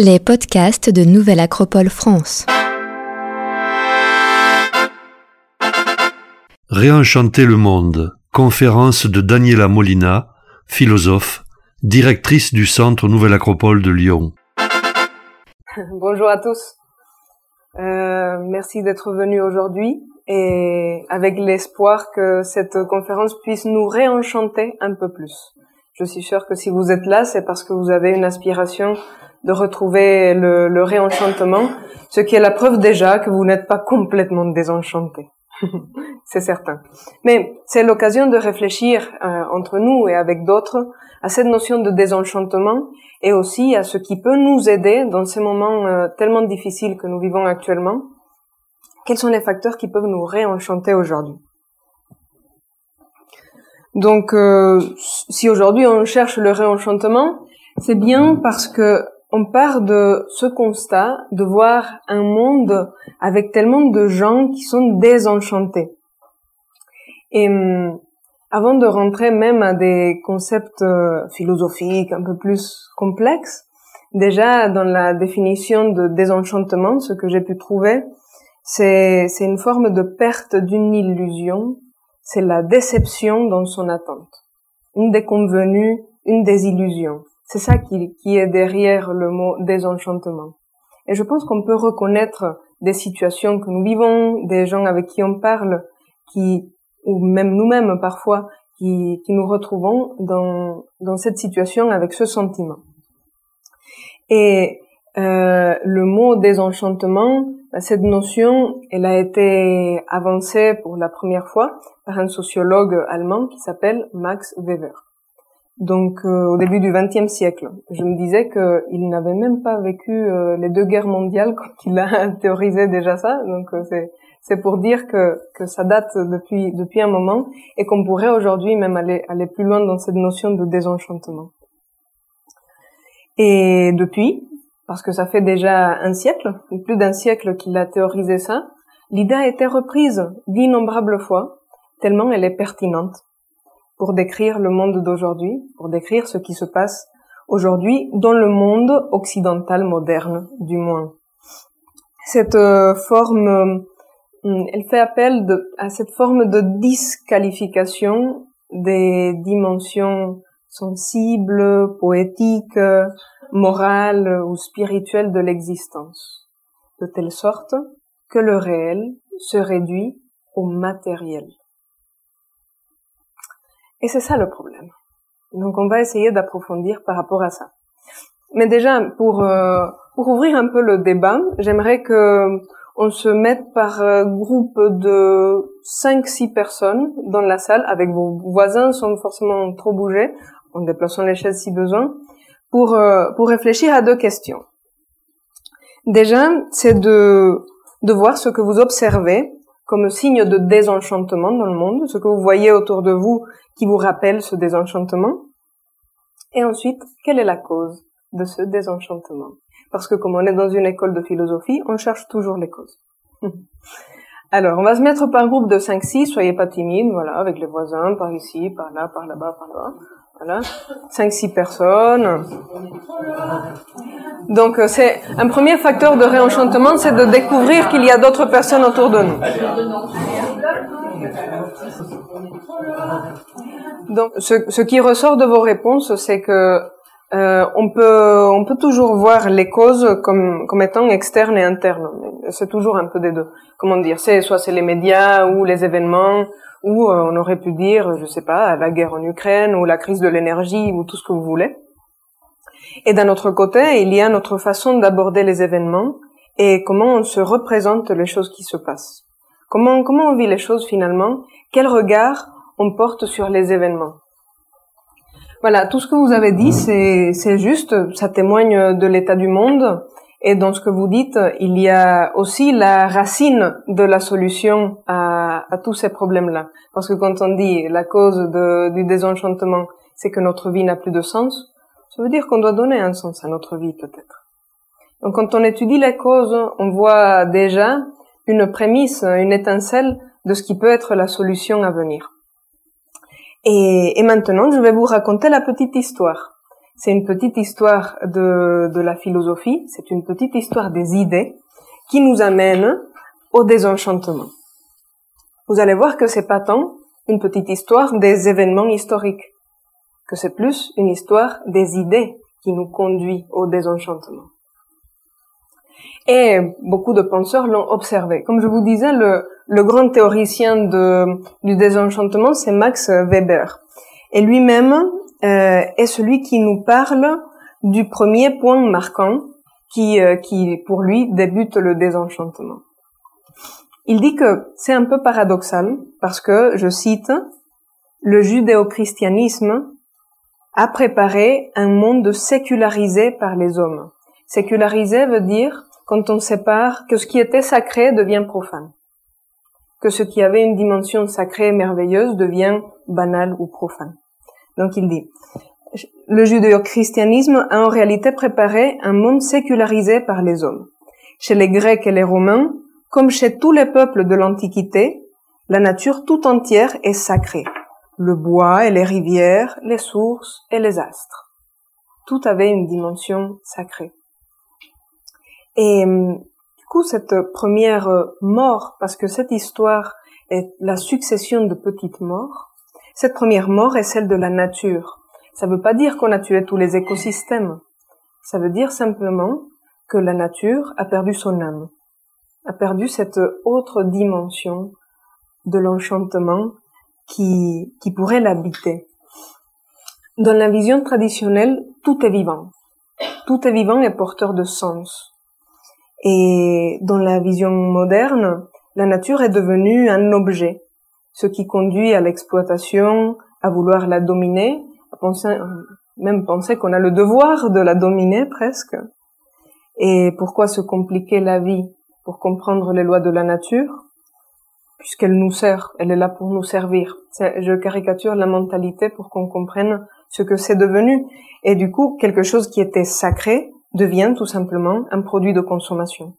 Les podcasts de Nouvelle Acropole France. Réenchanter le monde. Conférence de Daniela Molina, philosophe, directrice du Centre Nouvelle Acropole de Lyon. Bonjour à tous. Euh, merci d'être venus aujourd'hui et avec l'espoir que cette conférence puisse nous réenchanter un peu plus. Je suis sûre que si vous êtes là, c'est parce que vous avez une aspiration de retrouver le, le, réenchantement, ce qui est la preuve déjà que vous n'êtes pas complètement désenchanté. c'est certain. Mais c'est l'occasion de réfléchir euh, entre nous et avec d'autres à cette notion de désenchantement et aussi à ce qui peut nous aider dans ces moments euh, tellement difficiles que nous vivons actuellement. Quels sont les facteurs qui peuvent nous réenchanter aujourd'hui? Donc, euh, si aujourd'hui on cherche le réenchantement, c'est bien parce que on part de ce constat de voir un monde avec tellement de gens qui sont désenchantés. Et hum, avant de rentrer même à des concepts euh, philosophiques un peu plus complexes, déjà dans la définition de désenchantement, ce que j'ai pu trouver, c'est, c'est une forme de perte d'une illusion, c'est la déception dans son attente, une déconvenue, une désillusion. C'est ça qui, qui est derrière le mot désenchantement. Et je pense qu'on peut reconnaître des situations que nous vivons, des gens avec qui on parle, qui, ou même nous-mêmes parfois, qui, qui nous retrouvons dans, dans cette situation avec ce sentiment. Et euh, le mot désenchantement, bah, cette notion, elle a été avancée pour la première fois par un sociologue allemand qui s'appelle Max Weber donc euh, au début du XXe siècle. Je me disais qu'il n'avait même pas vécu euh, les deux guerres mondiales quand il a théorisé déjà ça. Donc euh, c'est pour dire que que ça date depuis depuis un moment et qu'on pourrait aujourd'hui même aller aller plus loin dans cette notion de désenchantement. Et depuis, parce que ça fait déjà un siècle, plus d'un siècle qu'il a théorisé ça, l'idée a été reprise d'innombrables fois, tellement elle est pertinente pour décrire le monde d'aujourd'hui, pour décrire ce qui se passe aujourd'hui dans le monde occidental moderne, du moins. Cette euh, forme, euh, elle fait appel à cette forme de disqualification des dimensions sensibles, poétiques, morales ou spirituelles de l'existence, de telle sorte que le réel se réduit au matériel. Et c'est ça le problème. Donc on va essayer d'approfondir par rapport à ça. Mais déjà, pour, euh, pour ouvrir un peu le débat, j'aimerais que on se mette par euh, groupe de 5-6 personnes dans la salle, avec vos voisins sans forcément trop bouger, en déplaçant les chaises si besoin, pour, euh, pour réfléchir à deux questions. Déjà, c'est de, de voir ce que vous observez comme signe de désenchantement dans le monde, ce que vous voyez autour de vous qui vous rappelle ce désenchantement. Et ensuite, quelle est la cause de ce désenchantement? Parce que comme on est dans une école de philosophie, on cherche toujours les causes. Alors, on va se mettre par groupe de 5-6, soyez pas timides, voilà, avec les voisins, par ici, par là, par là-bas, par là. Voilà, 5-6 personnes. Donc euh, c'est un premier facteur de réenchantement, c'est de découvrir qu'il y a d'autres personnes autour de nous. Donc ce, ce qui ressort de vos réponses, c'est que euh, on peut on peut toujours voir les causes comme comme étant externes et internes. C'est toujours un peu des deux. Comment dire C'est soit c'est les médias ou les événements ou euh, on aurait pu dire, je sais pas, la guerre en Ukraine ou la crise de l'énergie ou tout ce que vous voulez. Et d'un autre côté, il y a notre façon d'aborder les événements et comment on se représente les choses qui se passent. Comment, comment on vit les choses finalement? Quel regard on porte sur les événements? Voilà, tout ce que vous avez dit, c'est, c'est juste, ça témoigne de l'état du monde. Et dans ce que vous dites, il y a aussi la racine de la solution à, à tous ces problèmes-là. Parce que quand on dit la cause de, du désenchantement, c'est que notre vie n'a plus de sens, ça veut dire qu'on doit donner un sens à notre vie peut-être. Donc quand on étudie les causes, on voit déjà une prémisse, une étincelle de ce qui peut être la solution à venir. Et, maintenant, je vais vous raconter la petite histoire. c'est une petite histoire de, de la philosophie, c'est une petite histoire des idées qui nous amène au désenchantement. Vous allez voir que c'est pas tant une petite histoire des événements historiques, que c'est plus une histoire des idées qui nous conduit au désenchantement. Et beaucoup de penseurs l'ont observé. Comme je vous disais, le, le grand théoricien de, du désenchantement, c'est Max Weber. Et lui-même euh, est celui qui nous parle du premier point marquant qui, euh, qui, pour lui, débute le désenchantement. Il dit que c'est un peu paradoxal parce que, je cite, le judéo-christianisme a préparé un monde sécularisé par les hommes. Sécularisé veut dire quand on sépare que ce qui était sacré devient profane, que ce qui avait une dimension sacrée et merveilleuse devient banal ou profane. Donc il dit, le judéo-christianisme a en réalité préparé un monde sécularisé par les hommes. Chez les Grecs et les Romains, comme chez tous les peuples de l'Antiquité, la nature tout entière est sacrée. Le bois et les rivières, les sources et les astres. Tout avait une dimension sacrée. Et du coup, cette première mort, parce que cette histoire est la succession de petites morts, cette première mort est celle de la nature. Ça ne veut pas dire qu'on a tué tous les écosystèmes. Ça veut dire simplement que la nature a perdu son âme, a perdu cette autre dimension de l'enchantement qui, qui pourrait l'habiter. Dans la vision traditionnelle, tout est vivant. Tout est vivant et porteur de sens. Et dans la vision moderne, la nature est devenue un objet, ce qui conduit à l'exploitation, à vouloir la dominer, à penser, même penser qu'on a le devoir de la dominer presque. Et pourquoi se compliquer la vie pour comprendre les lois de la nature, puisqu'elle nous sert, elle est là pour nous servir. Je caricature la mentalité pour qu'on comprenne ce que c'est devenu. Et du coup, quelque chose qui était sacré devient tout simplement un produit de consommation.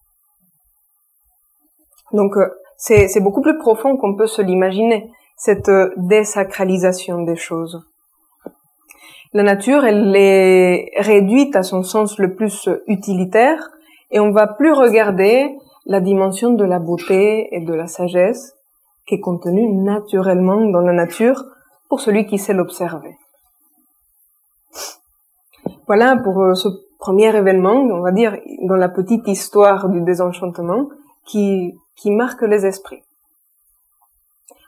Donc, euh, c'est beaucoup plus profond qu'on peut se l'imaginer, cette euh, désacralisation des choses. La nature, elle est réduite à son sens le plus utilitaire et on va plus regarder la dimension de la beauté et de la sagesse qui est contenue naturellement dans la nature pour celui qui sait l'observer. Voilà pour euh, ce premier événement, on va dire, dans la petite histoire du désenchantement qui marque les esprits.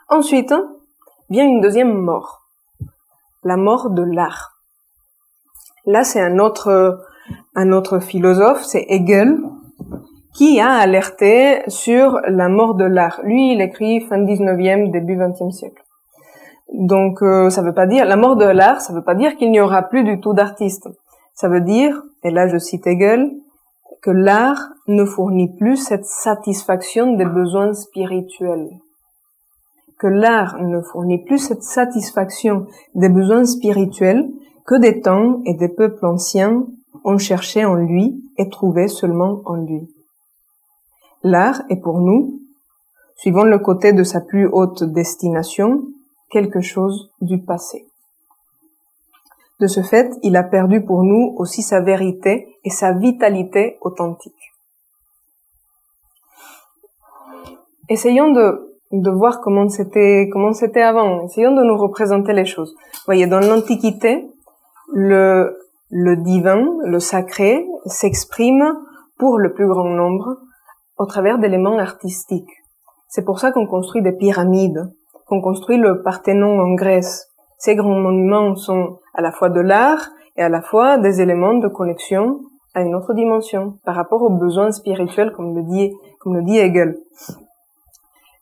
Ensuite, vient une deuxième mort, la mort de l'art. Là, c'est un autre, un autre philosophe, c'est Hegel, qui a alerté sur la mort de l'art. Lui, il écrit fin 19e, début 20e siècle. Donc, euh, ça veut pas dire, la mort de l'art, ça veut pas dire qu'il n'y aura plus du tout d'artistes. Ça veut dire, et là je cite Hegel, que l'art ne fournit plus cette satisfaction des besoins spirituels. Que l'art ne fournit plus cette satisfaction des besoins spirituels que des temps et des peuples anciens ont cherché en lui et trouvé seulement en lui. L'art est pour nous, suivant le côté de sa plus haute destination, quelque chose du passé. De ce fait, il a perdu pour nous aussi sa vérité et sa vitalité authentique. Essayons de, de voir comment c'était, comment c'était avant. Essayons de nous représenter les choses. Vous voyez, dans l'Antiquité, le, le divin, le sacré, s'exprime pour le plus grand nombre au travers d'éléments artistiques. C'est pour ça qu'on construit des pyramides, qu'on construit le Parthénon en Grèce, ces grands monuments sont à la fois de l'art et à la fois des éléments de connexion à une autre dimension par rapport aux besoins spirituels, comme le dit, comme le dit Hegel.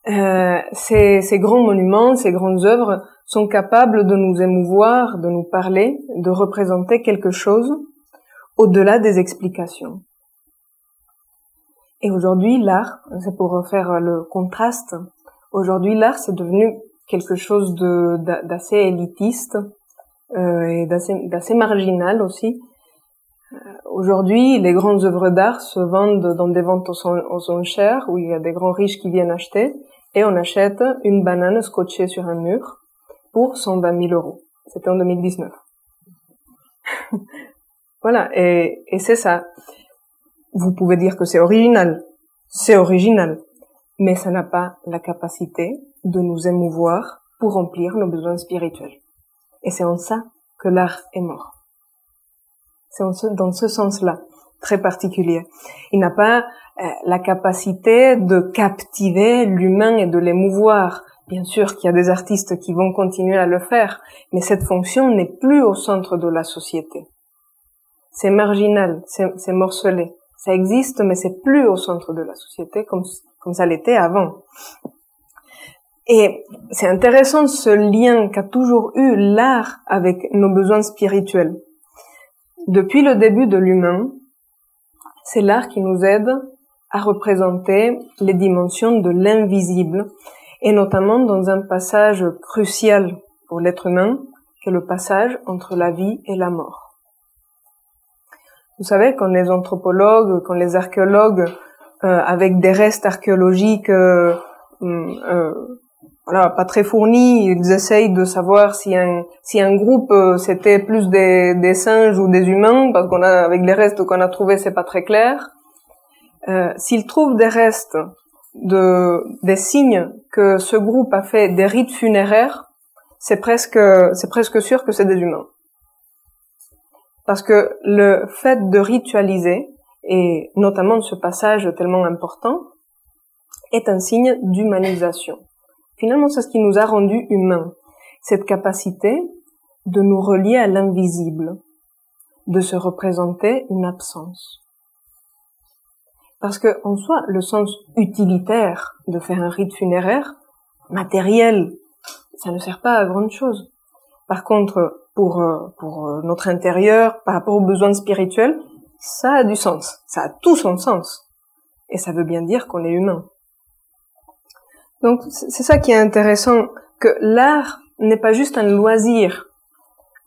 Euh, ces, ces grands monuments, ces grandes œuvres sont capables de nous émouvoir, de nous parler, de représenter quelque chose au-delà des explications. Et aujourd'hui, l'art, c'est pour faire le contraste, aujourd'hui l'art c'est devenu quelque chose de d'assez élitiste euh, et d'assez marginal aussi. Euh, aujourd'hui, les grandes œuvres d'art se vendent dans des ventes aux, enchères où il y a des grands riches qui viennent acheter et on achète une banane scotchée sur un mur pour 120 000 euros. C'était en 2019. voilà, et, et c'est ça. Vous pouvez dire que c'est original, c'est original, mais ça n'a pas la capacité de nous émouvoir pour remplir nos besoins spirituels. Et c'est en ça que l'art est mort. C'est dans ce sens-là, très particulier. Il n'a pas euh, la capacité de captiver l'humain et de l'émouvoir. Bien sûr qu'il y a des artistes qui vont continuer à le faire, mais cette fonction n'est plus au centre de la société. C'est marginal, c'est morcelé. Ça existe, mais c'est plus au centre de la société comme, comme ça l'était avant. Et c'est intéressant ce lien qu'a toujours eu l'art avec nos besoins spirituels. Depuis le début de l'humain, c'est l'art qui nous aide à représenter les dimensions de l'invisible, et notamment dans un passage crucial pour l'être humain, qui est le passage entre la vie et la mort. Vous savez, quand les anthropologues, quand les archéologues, euh, avec des restes archéologiques euh, euh, pas très fournis. Ils essayent de savoir si un si un groupe euh, c'était plus des, des singes ou des humains, parce qu'on a avec les restes qu'on a trouvés c'est pas très clair. Euh, S'ils trouvent des restes de des signes que ce groupe a fait des rites funéraires, c'est presque c'est presque sûr que c'est des humains. Parce que le fait de ritualiser et notamment ce passage tellement important est un signe d'humanisation. Finalement, c'est ce qui nous a rendus humains. Cette capacité de nous relier à l'invisible, de se représenter une absence. Parce que, en soi, le sens utilitaire de faire un rite funéraire, matériel, ça ne sert pas à grand chose. Par contre, pour, euh, pour euh, notre intérieur, par rapport aux besoins spirituels, ça a du sens. Ça a tout son sens. Et ça veut bien dire qu'on est humain. Donc c'est ça qui est intéressant, que l'art n'est pas juste un loisir.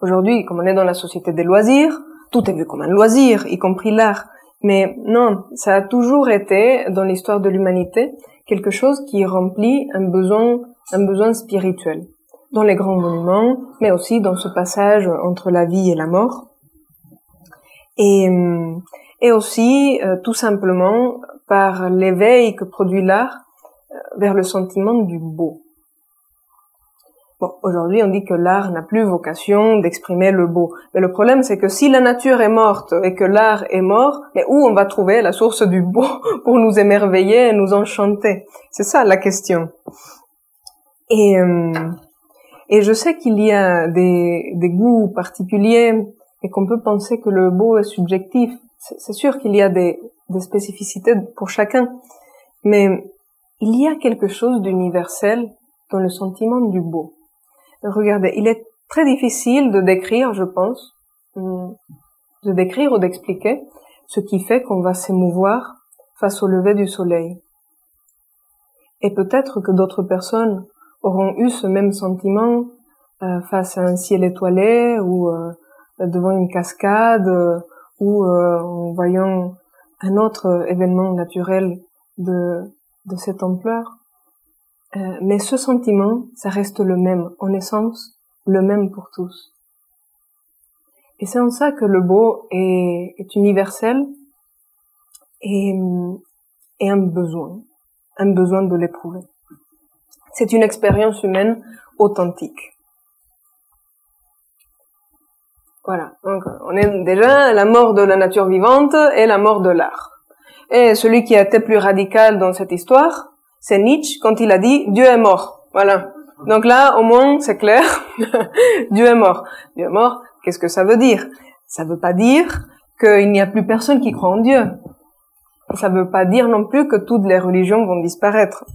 Aujourd'hui, comme on est dans la société des loisirs, tout est vu comme un loisir, y compris l'art. Mais non, ça a toujours été, dans l'histoire de l'humanité, quelque chose qui remplit un besoin, un besoin spirituel. Dans les grands monuments, mais aussi dans ce passage entre la vie et la mort. Et, et aussi, euh, tout simplement, par l'éveil que produit l'art vers le sentiment du beau. Bon, aujourd'hui, on dit que l'art n'a plus vocation d'exprimer le beau. Mais le problème, c'est que si la nature est morte et que l'art est mort, mais où on va trouver la source du beau pour nous émerveiller et nous enchanter? C'est ça la question. Et, euh, et je sais qu'il y a des, des goûts particuliers et qu'on peut penser que le beau est subjectif. C'est sûr qu'il y a des, des spécificités pour chacun. Mais il y a quelque chose d'universel dans le sentiment du beau. Regardez, il est très difficile de décrire, je pense, hum, de décrire ou d'expliquer ce qui fait qu'on va s'émouvoir face au lever du soleil. Et peut-être que d'autres personnes auront eu ce même sentiment euh, face à un ciel étoilé ou euh, devant une cascade ou euh, en voyant un autre événement naturel de de cette ampleur. Euh, mais ce sentiment, ça reste le même, en essence, le même pour tous. Et c'est en ça que le beau est, universel et, un besoin, un besoin de l'éprouver. C'est une expérience humaine authentique. Voilà. Donc, on est déjà la mort de la nature vivante et la mort de l'art. Et celui qui a été plus radical dans cette histoire, c'est Nietzsche quand il a dit Dieu est mort. Voilà. Donc là, au moins, c'est clair. Dieu est mort. Dieu est mort. Qu'est-ce que ça veut dire? Ça veut pas dire qu'il n'y a plus personne qui croit en Dieu. Ça veut pas dire non plus que toutes les religions vont disparaître.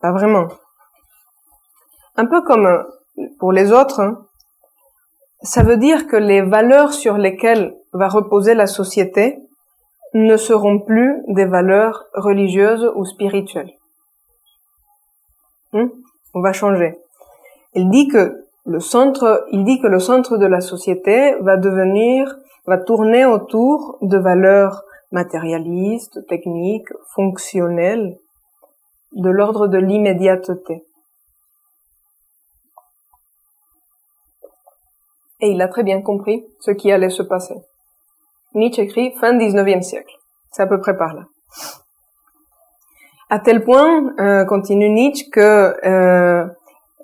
Pas vraiment. Un peu comme euh, pour les autres, hein. ça veut dire que les valeurs sur lesquelles va reposer la société ne seront plus des valeurs religieuses ou spirituelles. Hmm? On va changer. Il dit que le centre, il dit que le centre de la société va devenir, va tourner autour de valeurs matérialistes, techniques, fonctionnelles, de l'ordre de l'immédiateté. Et il a très bien compris ce qui allait se passer. Nietzsche écrit fin 19e siècle. C'est à peu près par là. À tel point, euh, continue Nietzsche, que euh,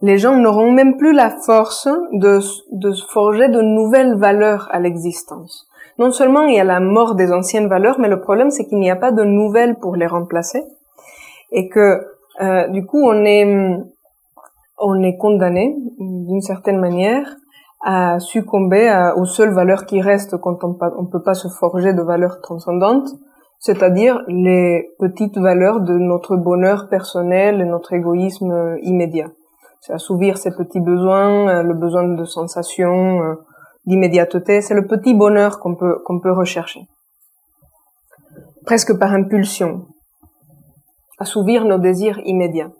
les gens n'auront même plus la force de, de forger de nouvelles valeurs à l'existence. Non seulement il y a la mort des anciennes valeurs, mais le problème c'est qu'il n'y a pas de nouvelles pour les remplacer, et que euh, du coup on est on est condamné d'une certaine manière à succomber aux seules valeurs qui restent quand on ne peut pas se forger de valeurs transcendantes, c'est-à-dire les petites valeurs de notre bonheur personnel et notre égoïsme immédiat. C'est assouvir ses petits besoins, euh, le besoin de sensation, euh, d'immédiateté, c'est le petit bonheur qu'on peut, qu'on peut rechercher. Presque par impulsion. Assouvir nos désirs immédiats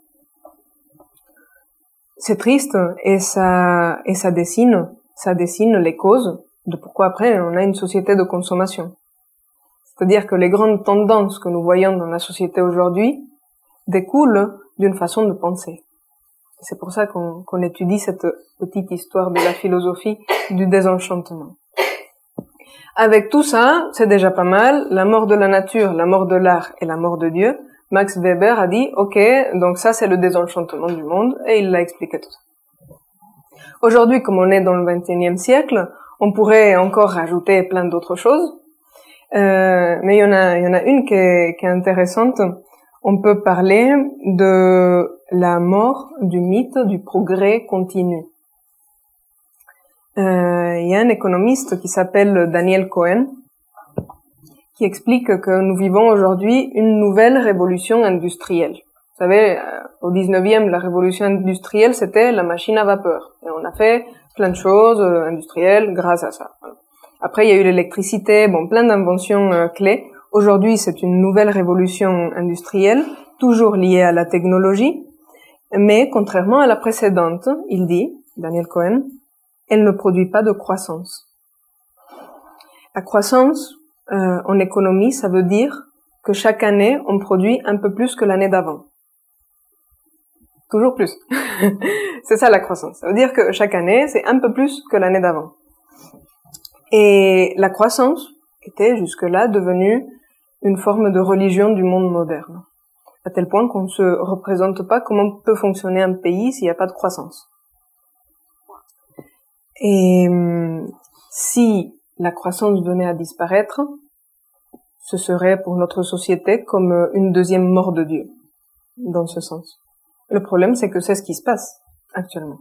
c'est triste et ça et ça dessine ça dessine les causes de pourquoi après on a une société de consommation. C'est-à-dire que les grandes tendances que nous voyons dans la société aujourd'hui découlent d'une façon de penser. C'est pour ça qu'on étudie cette petite histoire de la philosophie du désenchantement. Avec tout ça, c'est déjà pas mal, la mort de la nature, la mort de l'art et la mort de Dieu, Max Weber a dit, OK, donc ça c'est le désenchantement du monde, et il l'a expliqué tout ça. Aujourd'hui, comme on est dans le XXIe siècle, on pourrait encore rajouter plein d'autres choses, euh, mais il y en a, une qui est, qui est intéressante. On peut parler de la mort du mythe du progrès continu. Euh, il y a un économiste qui s'appelle Daniel Cohen, qui explique que nous vivons aujourd'hui une nouvelle révolution industrielle. Vous savez, euh, au 19e, la révolution industrielle, c'était la machine à vapeur. Et on a fait plein de choses euh, industrielles grâce à ça. Après, il y a eu l'électricité, bon, plein d'inventions euh, clés. Aujourd'hui, c'est une nouvelle révolution industrielle, toujours liée à la technologie, mais contrairement à la précédente, il dit, Daniel Cohen, elle ne produit pas de croissance. La croissance, euh, en économie, ça veut dire que chaque année, on produit un peu plus que l'année d'avant. Toujours plus. c'est ça la croissance. Ça veut dire que chaque année, c'est un peu plus que l'année d'avant. Et la croissance était jusque-là devenue une forme de religion du monde moderne. À tel point qu'on ne se représente pas comment peut fonctionner un pays s'il n'y a pas de croissance. Et hum, si la croissance venait à disparaître, ce serait pour notre société comme euh, une deuxième mort de Dieu, dans ce sens. Le problème, c'est que c'est ce qui se passe actuellement.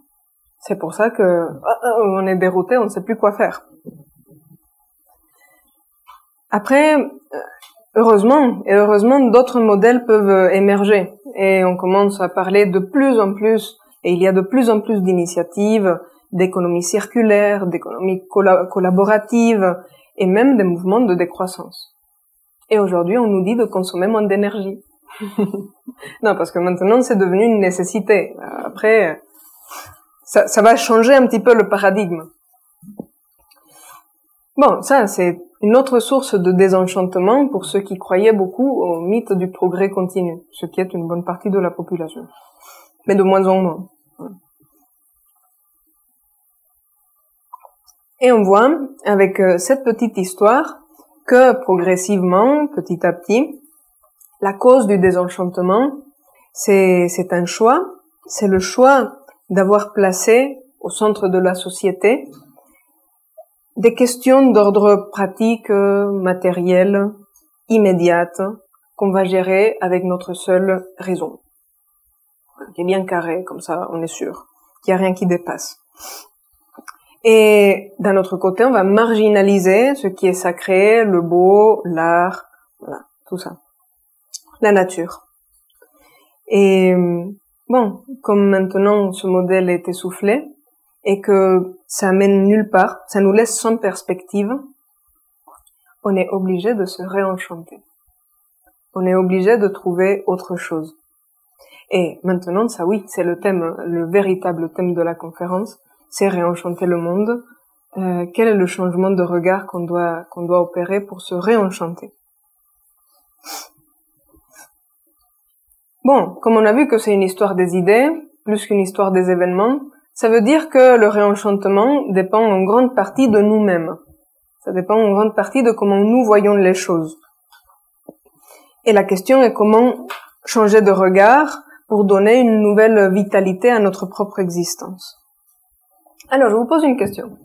C'est pour ça que ah, ah, on est dérouté, on ne sait plus quoi faire. Après, euh, heureusement, et heureusement, d'autres modèles peuvent euh, émerger. Et on commence à parler de plus en plus, et il y a de plus en plus d'initiatives d'économie circulaire, d'économie collaborative, et même des mouvements de décroissance. Et aujourd'hui, on nous dit de consommer moins d'énergie. non, parce que maintenant, c'est devenu une nécessité. Après, ça, ça va changer un petit peu le paradigme. Bon, ça, c'est une autre source de désenchantement pour ceux qui croyaient beaucoup au mythe du progrès continu, ce qui est une bonne partie de la population. Mais de moins en moins. Et on voit, avec euh, cette petite histoire, que progressivement, petit à petit, la cause du désenchantement, c'est, c'est un choix, c'est le choix d'avoir placé au centre de la société des questions d'ordre pratique, matériel, immédiate, qu'on va gérer avec notre seule raison. Qui est bien carré, comme ça on est sûr qu'il n'y a rien qui dépasse. Et d'un autre côté, on va marginaliser ce qui est sacré, le beau, l'art, voilà, tout ça. La nature. Et bon, comme maintenant ce modèle est essoufflé et que ça mène nulle part, ça nous laisse sans perspective, on est obligé de se réenchanter. On est obligé de trouver autre chose. Et maintenant, ça oui, c'est le thème, le véritable thème de la conférence, c'est réenchanter le monde. Euh, quel est le changement de regard qu'on doit qu'on doit opérer pour se réenchanter? Bon, comme on a vu que c'est une histoire des idées plus qu'une histoire des événements, Ça veut dire que le réenchantement dépend en grande partie de nous-mêmes. Ça dépend en grande partie de comment nous voyons les choses. Et la question est comment changer de regard pour donner une nouvelle vitalité à notre propre existence. Alors, je vous pose une question.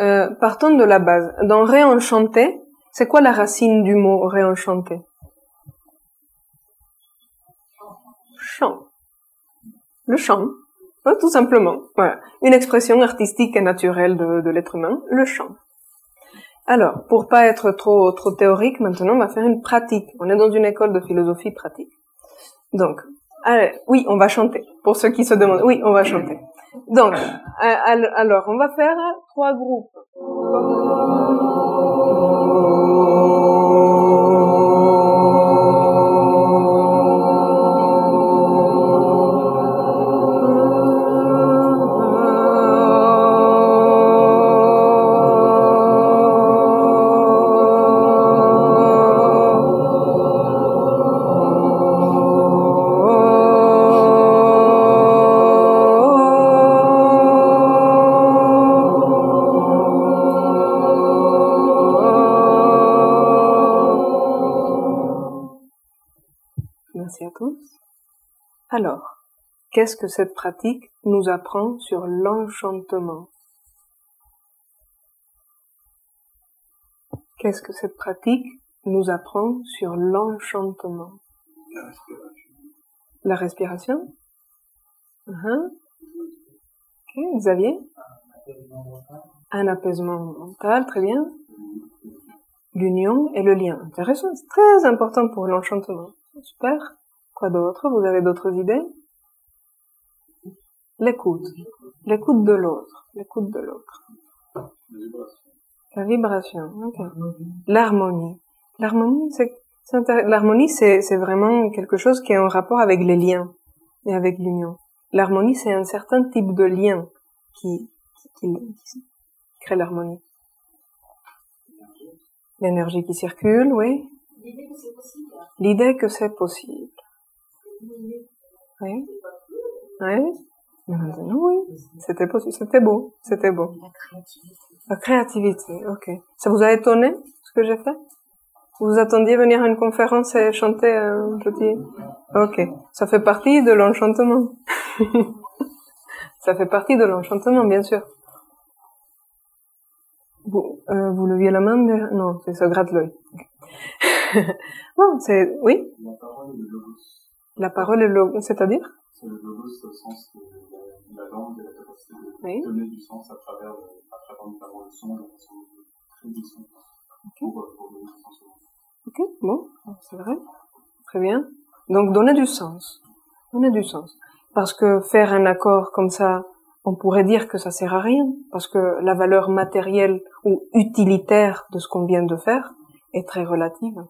Euh, partons de la base. Dans réenchanter, c'est quoi la racine du mot réenchanter Chant. Le chant. tout simplement. Voilà. Une expression artistique et naturelle de, de l'être humain, le chant. Alors, pour pas être trop trop théorique, maintenant on va faire une pratique. On est dans une école de philosophie pratique. Donc, allez, oui, on va chanter. Pour ceux qui se demandent, oui, on va chanter. Donc, alors, on va faire trois groupes. Qu'est-ce que cette pratique nous apprend sur l'enchantement? Qu'est-ce que cette pratique nous apprend sur l'enchantement? La respiration. La respiration? Uh Xavier? Un apaisement mental, très bien. L'union et le lien. Intéressant, c'est très important pour l'enchantement. Super. Quoi d'autre? Vous avez d'autres idées? L'écoute. L'écoute de l'autre. L'écoute de l'autre. La vibration. L'harmonie. L'harmonie, c'est, l'harmonie, c'est, c'est vraiment quelque chose qui est en rapport avec les liens et avec l'union. L'harmonie, c'est un certain type de lien qui, qui, qui crée l'harmonie. L'énergie qui circule, oui. L'idée que c'est possible. Oui. Oui. Oui. C'était possible. C'était beau. C'était beau. La créativité. La créativité. Ok. Ça vous a étonné ce que j'ai fait? Vous attendiez venir à une conférence et chanter un petit. Ok. Ça fait partie de l'enchantement. Ça fait partie de l'enchantement, bien sûr. Vous, euh, vous leviez la main, mais non, c'est ça gratte l'œil. non, c'est oui? La parole est le c'est-à-dire? C'est le logos au sens de la, langue et la capacité de donner du sens à travers, à travers notamment le son la façon de créer du son pour, pour donner du sens Ok, bon, c'est vrai. Très bien. Donc donner du sens. Donner du sens. Parce que faire un accord comme ça, on pourrait dire que ça sert à rien, parce que la valeur matérielle ou utilitaire de ce qu'on vient de faire est très relative.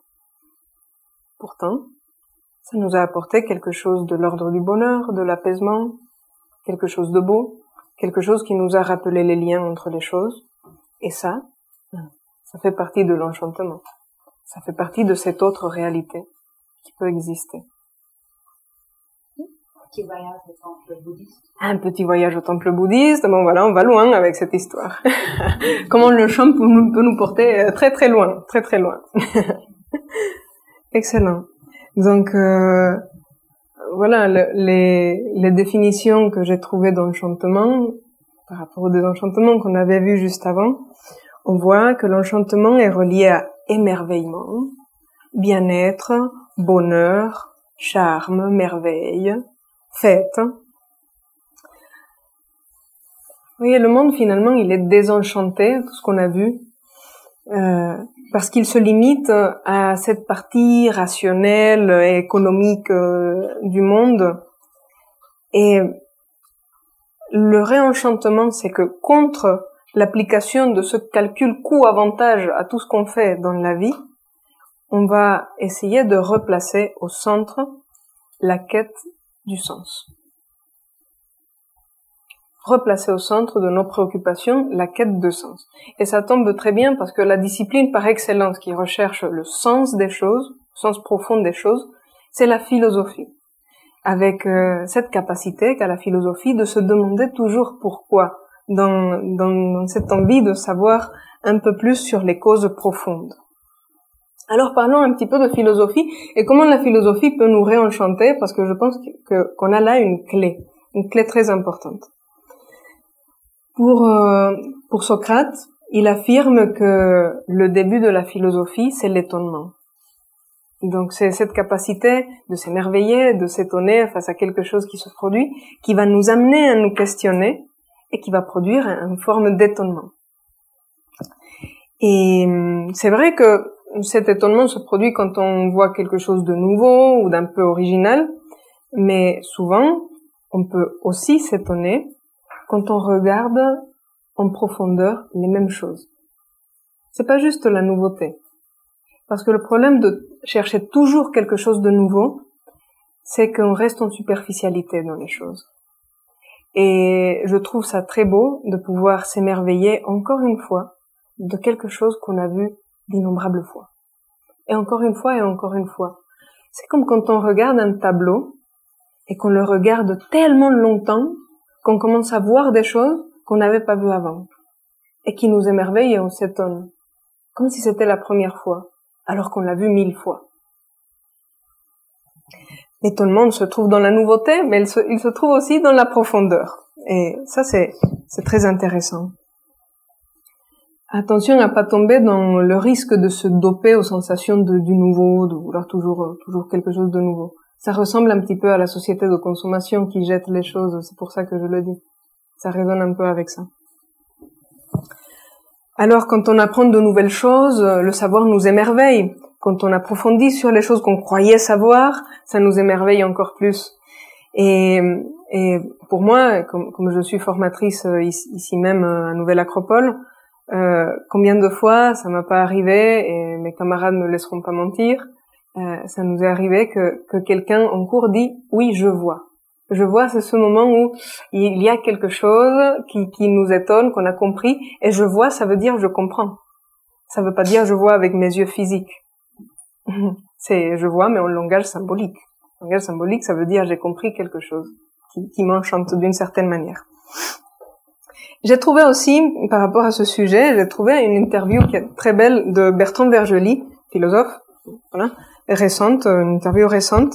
Pourtant, ça nous a apporté quelque chose de l'ordre du bonheur, de l'apaisement, quelque chose de beau, quelque chose qui nous a rappelé les liens entre les choses. Et ça, ça fait partie de l'enchantement. Ça fait partie de cette autre réalité qui peut exister. Petit voyage au temple bouddhiste. Un petit voyage au temple bouddhiste. Bon voilà, on va loin avec cette histoire. Comment le chant peut nous porter euh, très très loin, très très loin. Excellent. Donc euh, voilà les, les définitions que j'ai trouvées d'enchantement par rapport au désenchantement qu'on avait vu juste avant. On voit que l'enchantement est relié à émerveillement, bien-être, bonheur, charme, merveille, fête. Vous voyez, le monde finalement, il est désenchanté, tout ce qu'on a vu. Euh, parce qu'il se limite à cette partie rationnelle et économique euh, du monde. Et le réenchantement, c'est que contre l'application de ce calcul coût-avantage à tout ce qu'on fait dans la vie, on va essayer de replacer au centre la quête du sens replacer au centre de nos préoccupations la quête de sens. Et ça tombe très bien parce que la discipline par excellence qui recherche le sens des choses, le sens profond des choses, c'est la philosophie. avec euh, cette capacité qu'a la philosophie de se demander toujours pourquoi, dans, dans, cette envie de savoir un peu plus sur les causes profondes. Alors parlons un petit peu de philosophie et comment la philosophie peut nous réenchanter, parce que je pense qu'on a là une clé, une clé très importante. Pour euh, pour Socrate, il affirme que le début de la philosophie, c'est l'étonnement. Donc c'est cette capacité de s'émerveiller, de s'étonner face à quelque chose qui se produit, qui va nous amener à nous questionner et qui va produire une forme d'étonnement. Et hum, c'est vrai que cet étonnement se produit quand on voit quelque chose de nouveau ou d'un peu original, mais souvent on peut aussi s'étonner quand on regarde en profondeur les mêmes choses. C'est pas juste la nouveauté. Parce que le problème de chercher toujours quelque chose de nouveau, c'est qu'on reste en superficialité dans les choses. Et je trouve ça très beau de pouvoir s'émerveiller encore une fois de quelque chose qu'on a vu d'innombrables fois. Et encore une fois et encore une fois. C'est comme quand on regarde un tableau et qu'on le regarde tellement longtemps qu'on commence à voir des choses qu'on n'avait pas vues avant et qui nous émerveillent et on s'étonne. Comme si c'était la première fois alors qu'on l'a vu mille fois. L'étonnement se trouve dans la nouveauté, mais il se, trouve aussi dans la profondeur. Et ça, c'est, très intéressant. Attention à pas tomber dans le risque de se doper aux sensations du nouveau, de vouloir toujours, toujours quelque chose de nouveau. Ça ressemble un petit peu à la société de consommation qui jette les choses, c'est pour ça que je le dis. Ça résonne un peu avec ça. Alors quand on apprend de nouvelles choses, le savoir nous émerveille. Quand on approfondit sur les choses qu'on croyait savoir, ça nous émerveille encore plus. Et, pour moi, comme, je suis formatrice euh, ici, même à Nouvelle Acropole, euh, combien de fois ça m'a pas arrivé, et mes camarades ne laisseront pas mentir, euh, ça nous est arrivé que, que quelqu'un en cours dit oui je vois je vois, c'est ce moment où il y a quelque chose qui, qui nous étonne, qu'on a compris, et je vois, ça veut dire je comprends. Ça veut pas dire je vois avec mes yeux physiques. c'est je vois, mais en langage symbolique. Langage symbolique, ça veut dire j'ai compris quelque chose qui, qui m'enchante d'une certaine manière. J'ai trouvé aussi, par rapport à ce sujet, j'ai trouvé une interview qui est très belle de Bertrand Vergely, philosophe, voilà, récente, une interview récente,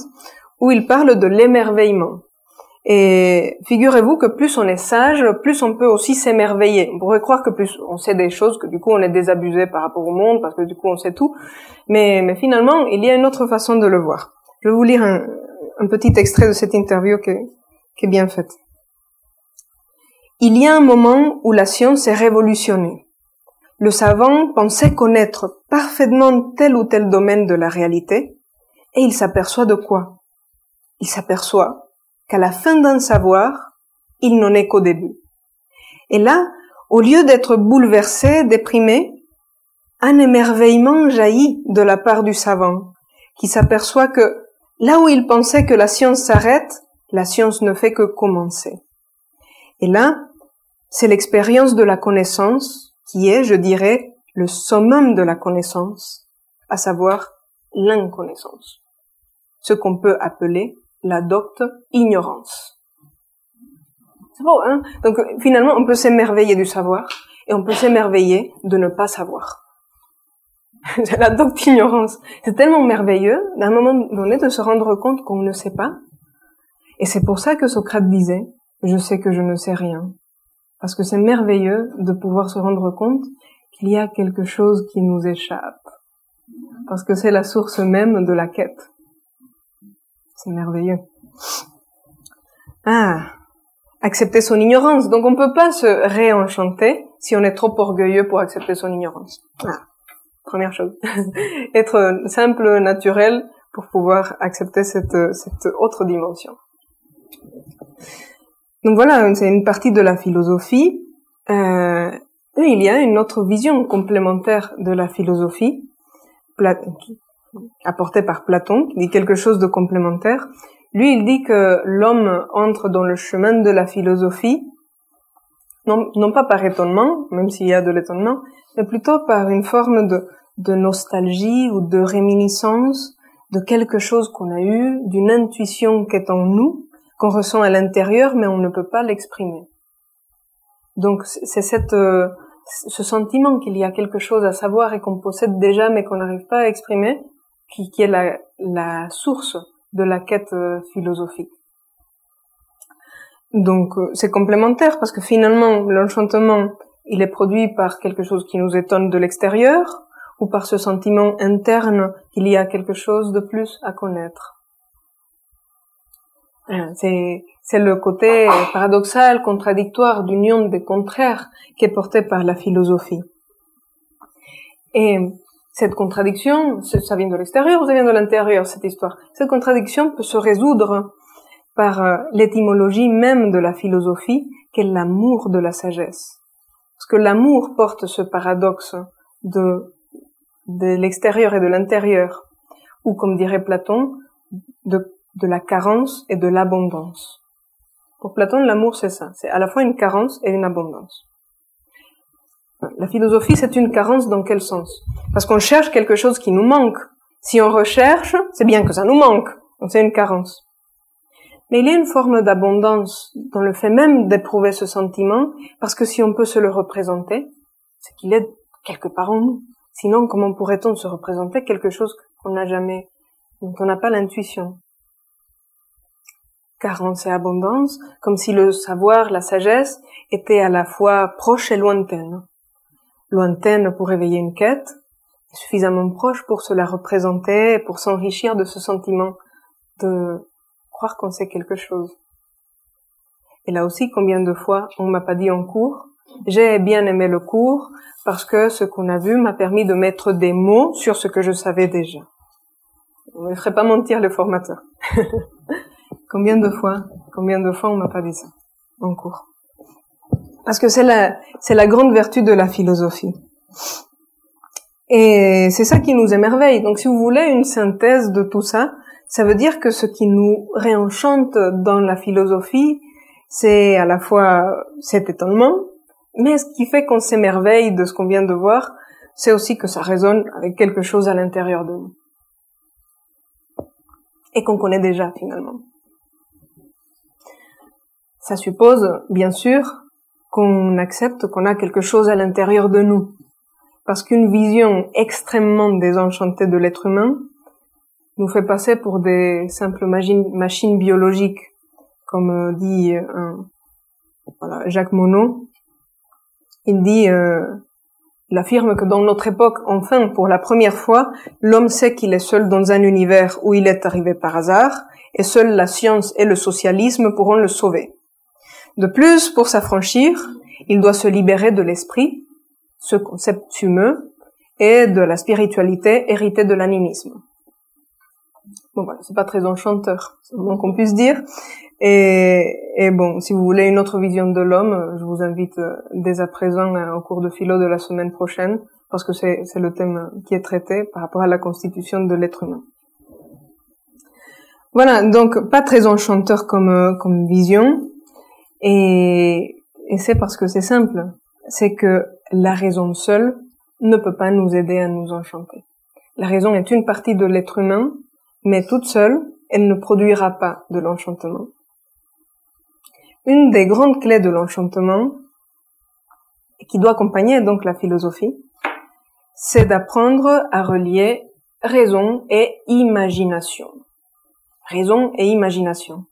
où il parle de l'émerveillement. Et figurez-vous que plus on est sage, plus on peut aussi s'émerveiller. On pourrait croire que plus on sait des choses, que du coup on est désabusé par rapport au monde, parce que du coup on sait tout. Mais, mais finalement, il y a une autre façon de le voir. Je vais vous lire un, petit extrait de cette interview qui qui est bien faite. Il y a un moment où la science est révolutionnée. Le savant pensait connaître parfaitement tel ou tel domaine de la réalité, et il s'aperçoit de quoi? Il s'aperçoit qu'à la fin d'un savoir, il n'en est qu'au début. Et là, au lieu d'être bouleversé, déprimé, un émerveillement jaillit de la part du savant, qui s'aperçoit que là où il pensait que la science s'arrête, la science ne fait que commencer. Et là, c'est l'expérience de la connaissance qui est, je dirais, le summum de la connaissance, à savoir l'inconnaissance. Ce qu'on peut appeler la docte ignorance. C'est beau, hein? Donc finalement, on peut s'émerveiller du savoir et on peut s'émerveiller de ne pas savoir. La docte ignorance. C'est tellement merveilleux d'un moment donné de se rendre compte qu'on ne sait pas. Et c'est pour ça que Socrate disait, je sais que je ne sais rien. Parce que c'est merveilleux de pouvoir se rendre compte qu'il y a quelque chose qui nous échappe. Parce que c'est la source même de la quête. C'est merveilleux. Ah, accepter son ignorance. Donc on ne peut pas se réenchanter si on est trop orgueilleux pour accepter son ignorance. Ah, première chose. Être simple, naturel pour pouvoir accepter cette, cette autre dimension. Donc voilà, c'est une partie de la philosophie. Euh, il y a une autre vision complémentaire de la philosophie, apporté par Platon, qui dit quelque chose de complémentaire. Lui, il dit que l'homme entre dans le chemin de la philosophie, non, non pas par étonnement, même s'il y a de l'étonnement, mais plutôt par une forme de, de nostalgie ou de réminiscence de quelque chose qu'on a eu, d'une intuition qui est en nous, qu'on ressent à l'intérieur, mais on ne peut pas l'exprimer. Donc c'est cette euh, ce sentiment qu'il y a quelque chose à savoir et qu'on possède déjà mais qu'on n'arrive pas à exprimer, qui, qui est la, la, source de la quête euh, philosophique. Donc euh, c'est complémentaire parce que finalement l'enchantement il est produit par quelque chose qui nous étonne de l'extérieur ou par ce sentiment interne qu'il y a quelque chose de plus à connaître. C'est c'est le côté paradoxal, contradictoire d'union des contraires qui est porté par la philosophie. Et cette contradiction, ça vient de l'extérieur ou ça vient de l'intérieur, cette histoire? Cette contradiction peut se résoudre par euh, l'étymologie même de la philosophie, qui est l'amour de la sagesse. Parce que l'amour porte ce paradoxe de, de l'extérieur et de l'intérieur, ou comme dirait Platon, de, de la carence et de l'abondance. Pour Platon, l'amour, c'est ça. C'est à la fois une carence et une abondance. La philosophie, c'est une carence dans quel sens? Parce qu'on cherche quelque chose qui nous manque. Si on recherche, c'est bien que ça nous manque. Donc c'est une carence. Mais il y a une forme d'abondance dans le fait même d'éprouver ce sentiment, parce que si on peut se le représenter, c'est qu'il est quelque part en nous. Sinon, comment pourrait-on se représenter quelque chose qu'on n'a jamais, dont on n'a pas l'intuition? Carence et abondance, comme si le savoir, la sagesse, étaient à la fois proches et lointaines. Lointaines pour éveiller une quête, suffisamment proches pour se la représenter, pour s'enrichir de ce sentiment de croire qu'on sait quelque chose. Et là aussi, combien de fois on m'a pas dit en cours, j'ai bien aimé le cours parce que ce qu'on a vu m'a permis de mettre des mots sur ce que je savais déjà. On ne ferait pas mentir le formateur. Combien de fois, combien de fois on m'a pas dit ça en cours? Parce que c'est la, c'est la grande vertu de la philosophie. Et c'est ça qui nous émerveille. Donc, si vous voulez une synthèse de tout ça, ça veut dire que ce qui nous réenchante dans la philosophie, c'est à la fois cet étonnement, mais ce qui fait qu'on s'émerveille de ce qu'on vient de voir, c'est aussi que ça résonne avec quelque chose à l'intérieur de nous. Et qu'on connaît déjà finalement. Ça suppose, bien sûr, qu'on accepte qu'on a quelque chose à l'intérieur de nous. Parce qu'une vision extrêmement désenchantée de l'être humain nous fait passer pour des simples machines, biologiques, comme euh, dit euh, Jacques Monod. Il dit, euh, il affirme que dans notre époque, enfin, pour la première fois, l'homme sait qu'il est seul dans un univers où il est arrivé par hasard, et seule la science et le socialisme pourront le sauver. De plus, pour s'affranchir, il doit se libérer de l'esprit, ce concept fumeux, et de la spiritualité héritée de l'animisme. Bon voilà, c'est pas très enchanteur, c'est le qu'on puisse dire. Et, bon, si vous voulez une autre vision de l'homme, je vous invite euh, dès à présent euh, au cours de philo de la semaine prochaine, parce que c'est le thème qui est traité par rapport à la constitution de l'être humain. Voilà, donc pas très enchanteur comme, euh, comme vision, et, c'est parce que c'est simple. C'est que la raison seule ne peut pas nous aider à nous enchanter. La raison est une partie de l'être humain, mais toute seule, elle ne produira pas de l'enchantement. Une des grandes clés de l'enchantement, qui doit accompagner donc la philosophie, c'est d'apprendre à relier raison et imagination. Raison et imagination.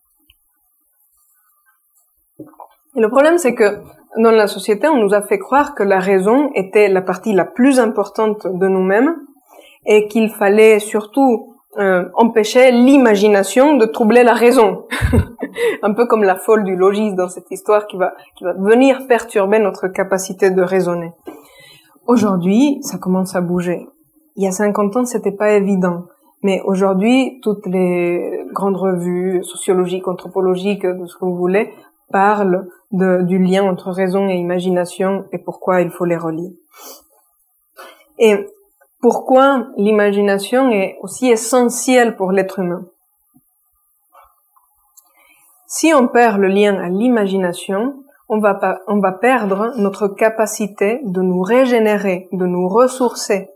Le problème, c'est que dans la société, on nous a fait croire que la raison était la partie la plus importante de nous-mêmes et qu'il fallait surtout euh, empêcher l'imagination de troubler la raison. Un peu comme la folle du logis dans cette histoire qui va, qui va venir perturber notre capacité de raisonner. Aujourd'hui, ça commence à bouger. Il y a 50 ans, c'était pas évident. Mais aujourd'hui, toutes les grandes revues sociologiques, anthropologiques, de ce que vous voulez, parlent du lien entre raison et imagination et pourquoi il faut les relier. Et pourquoi l'imagination est aussi essentielle pour l'être humain? Si on perd le lien à l'imagination, on va, on va perdre notre capacité de nous régénérer, de nous ressourcer.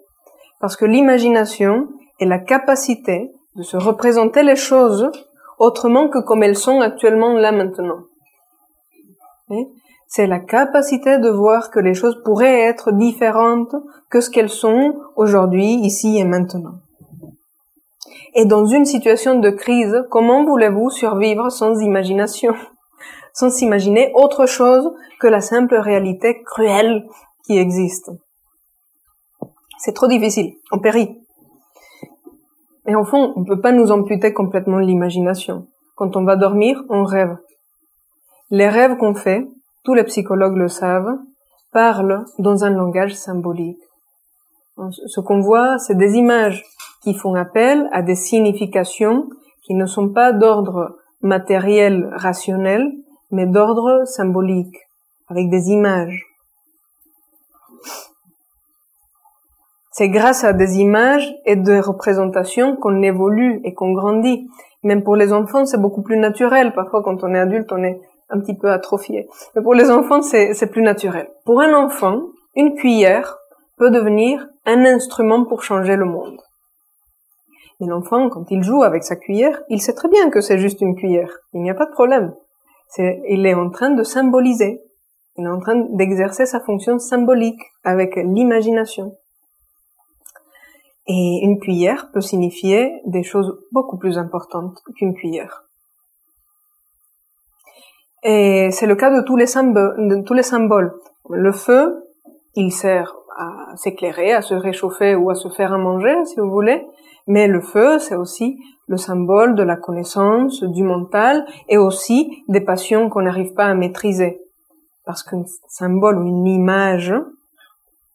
Parce que l'imagination est la capacité de se représenter les choses autrement que comme elles sont actuellement là maintenant. C'est la capacité de voir que les choses pourraient être différentes que ce qu'elles sont aujourd'hui, ici et maintenant. Et dans une situation de crise, comment voulez-vous survivre sans imagination Sans s'imaginer autre chose que la simple réalité cruelle qui existe? C'est trop difficile, on périt. Et en fond, on ne peut pas nous amputer complètement l'imagination. Quand on va dormir, on rêve. Les rêves qu'on fait, tous les psychologues le savent, parlent dans un langage symbolique. Ce qu'on voit, c'est des images qui font appel à des significations qui ne sont pas d'ordre matériel rationnel, mais d'ordre symbolique, avec des images. C'est grâce à des images et des représentations qu'on évolue et qu'on grandit. Même pour les enfants, c'est beaucoup plus naturel. Parfois, quand on est adulte, on est un petit peu atrophié. Mais pour les enfants, c'est plus naturel. Pour un enfant, une cuillère peut devenir un instrument pour changer le monde. Mais l'enfant, quand il joue avec sa cuillère, il sait très bien que c'est juste une cuillère. Il n'y a pas de problème. il est en train de symboliser. Il est en train d'exercer sa fonction symbolique avec l'imagination. Et une cuillère peut signifier des choses beaucoup plus importantes qu'une cuillère. Et c'est le cas de tous les symboles. Le feu, il sert à s'éclairer, à se réchauffer ou à se faire à manger, si vous voulez. Mais le feu, c'est aussi le symbole de la connaissance, du mental et aussi des passions qu'on n'arrive pas à maîtriser. Parce qu'un symbole ou une image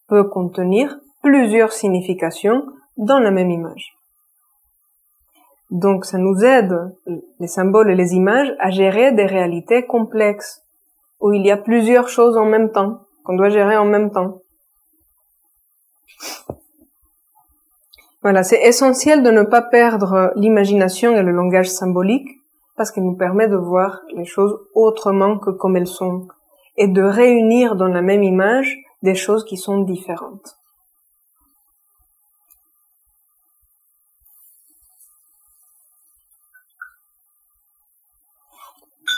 peut contenir plusieurs significations dans la même image. Donc ça nous aide, les symboles et les images, à gérer des réalités complexes, où il y a plusieurs choses en même temps, qu'on doit gérer en même temps. Voilà, c'est essentiel de ne pas perdre l'imagination et le langage symbolique, parce qu'il nous permet de voir les choses autrement que comme elles sont, et de réunir dans la même image des choses qui sont différentes.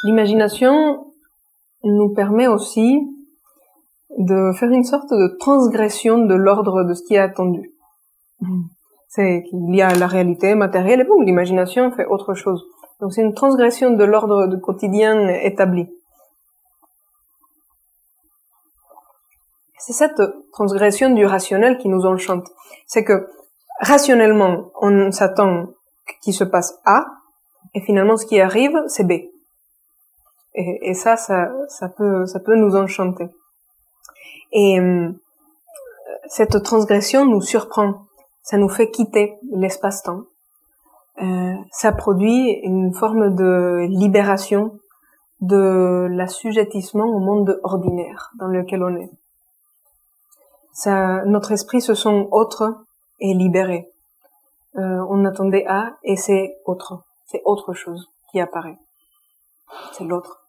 L'imagination nous permet aussi de faire une sorte de transgression de l'ordre de ce qui est attendu. C'est qu'il y a la réalité matérielle et boum, l'imagination fait autre chose. Donc c'est une transgression de l'ordre du quotidien établi. C'est cette transgression du rationnel qui nous enchante. C'est que rationnellement, on s'attend qu'il se passe A, et finalement ce qui arrive, c'est B. Et, et ça, ça, ça peut, ça peut nous enchanter. Et euh, cette transgression nous surprend. Ça nous fait quitter l'espace-temps. Euh, ça produit une forme de libération de l'assujettissement au monde ordinaire dans lequel on est. Ça, notre esprit se sent autre et libéré. Euh, on attendait à et c'est autre, c'est autre chose qui apparaît. C'est l'autre.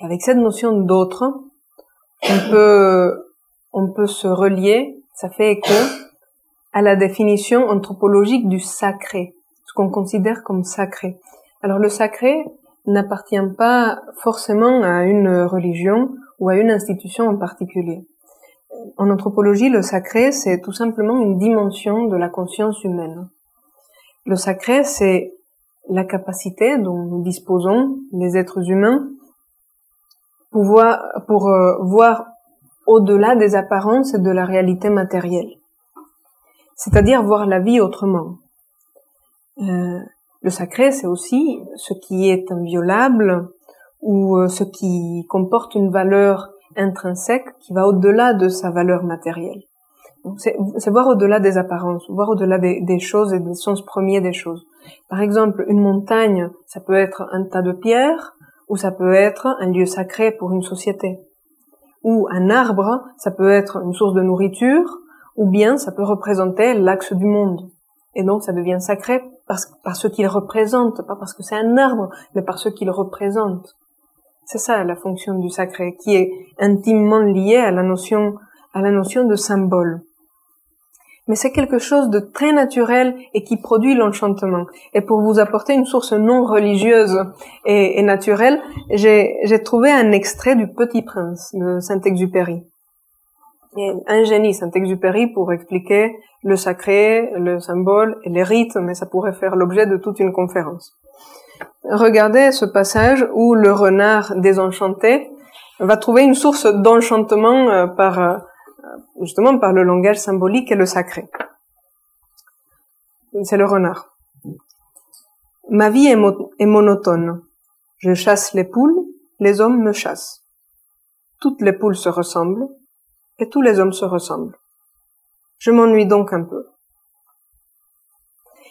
Et avec cette notion d'autre, on peut, on peut se relier, ça fait écho à la définition anthropologique du sacré, ce qu'on considère comme sacré. Alors le sacré n'appartient pas forcément à une religion ou à une institution en particulier. En anthropologie, le sacré, c'est tout simplement une dimension de la conscience humaine. Le sacré, c'est la capacité dont nous disposons, les êtres humains, pour voir, pour, euh, voir au-delà des apparences et de la réalité matérielle. C'est-à-dire voir la vie autrement. Euh, le sacré, c'est aussi ce qui est inviolable ou euh, ce qui comporte une valeur intrinsèque qui va au-delà de sa valeur matérielle. C'est voir au-delà des apparences, voir au-delà des, des, choses et des sens premiers des choses. Par exemple, une montagne, ça peut être un tas de pierres, ou ça peut être un lieu sacré pour une société. Ou un arbre, ça peut être une source de nourriture, ou bien ça peut représenter l'axe du monde. Et donc ça devient sacré parce, par ce qu'il représente, pas parce que c'est un arbre, mais par ce qu'il représente. C'est ça la fonction du sacré, qui est intimement liée à la notion, à la notion de symbole. Mais c'est quelque chose de très naturel et qui produit l'enchantement. Et pour vous apporter une source non religieuse et, naturelle, j'ai trouvé un extrait du Petit Prince de Saint-Exupéry. Un génie, Saint-Exupéry, pour expliquer le sacré, le symbole et les rites, mais ça pourrait faire l'objet de toute une conférence. Regardez ce passage où le renard désenchanté va trouver une source d'enchantement euh, par euh, justement par le langage symbolique et le sacré. C'est le renard. Ma vie est, monotone. Je chasse les poules, les hommes me chassent. Toutes les poules se ressemblent et tous les hommes se ressemblent. Je m'ennuie donc un peu.